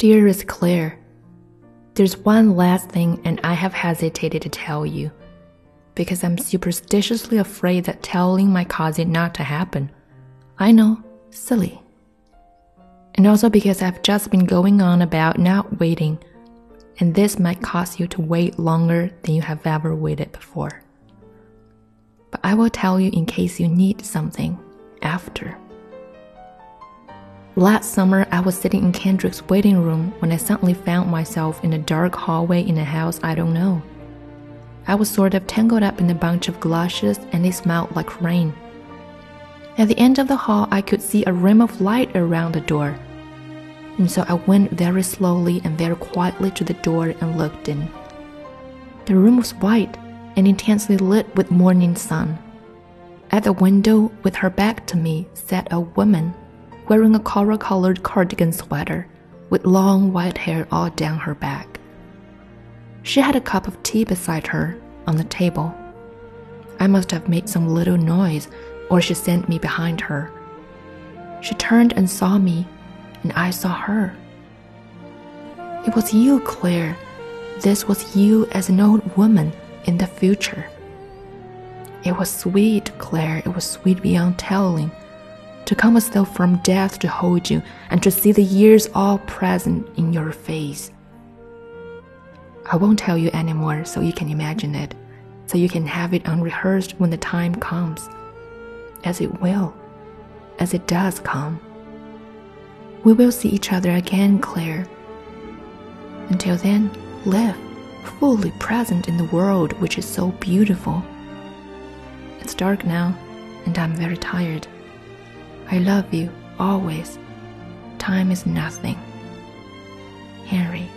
Dearest Clare, there's one last thing, and I have hesitated to tell you because I'm superstitiously afraid that telling my cousin not to happen. I know, silly. And also because I've just been going on about not waiting, and this might cause you to wait longer than you have ever waited before. But I will tell you in case you need something after. Last summer, I was sitting in Kendrick's waiting room when I suddenly found myself in a dark hallway in a house I don't know. I was sort of tangled up in a bunch of galoshes and it smelled like rain. At the end of the hall, I could see a rim of light around the door. And so I went very slowly and very quietly to the door and looked in. The room was white and intensely lit with morning sun. At the window, with her back to me, sat a woman wearing a coral colored cardigan sweater with long white hair all down her back. She had a cup of tea beside her on the table. I must have made some little noise, or she sent me behind her. She turned and saw me, and I saw her. It was you, Clare. This was you as an old woman in the future. It was sweet, Clare. It was sweet beyond telling to come as though from death to hold you, and to see the years all present in your face. I won't tell you anymore so you can imagine it, so you can have it unrehearsed when the time comes, as it will, as it does come. We will see each other again, Clare. Until then, live fully present in the world which is so beautiful. It's dark now, and I'm very tired. I love you always. Time is nothing. Henry.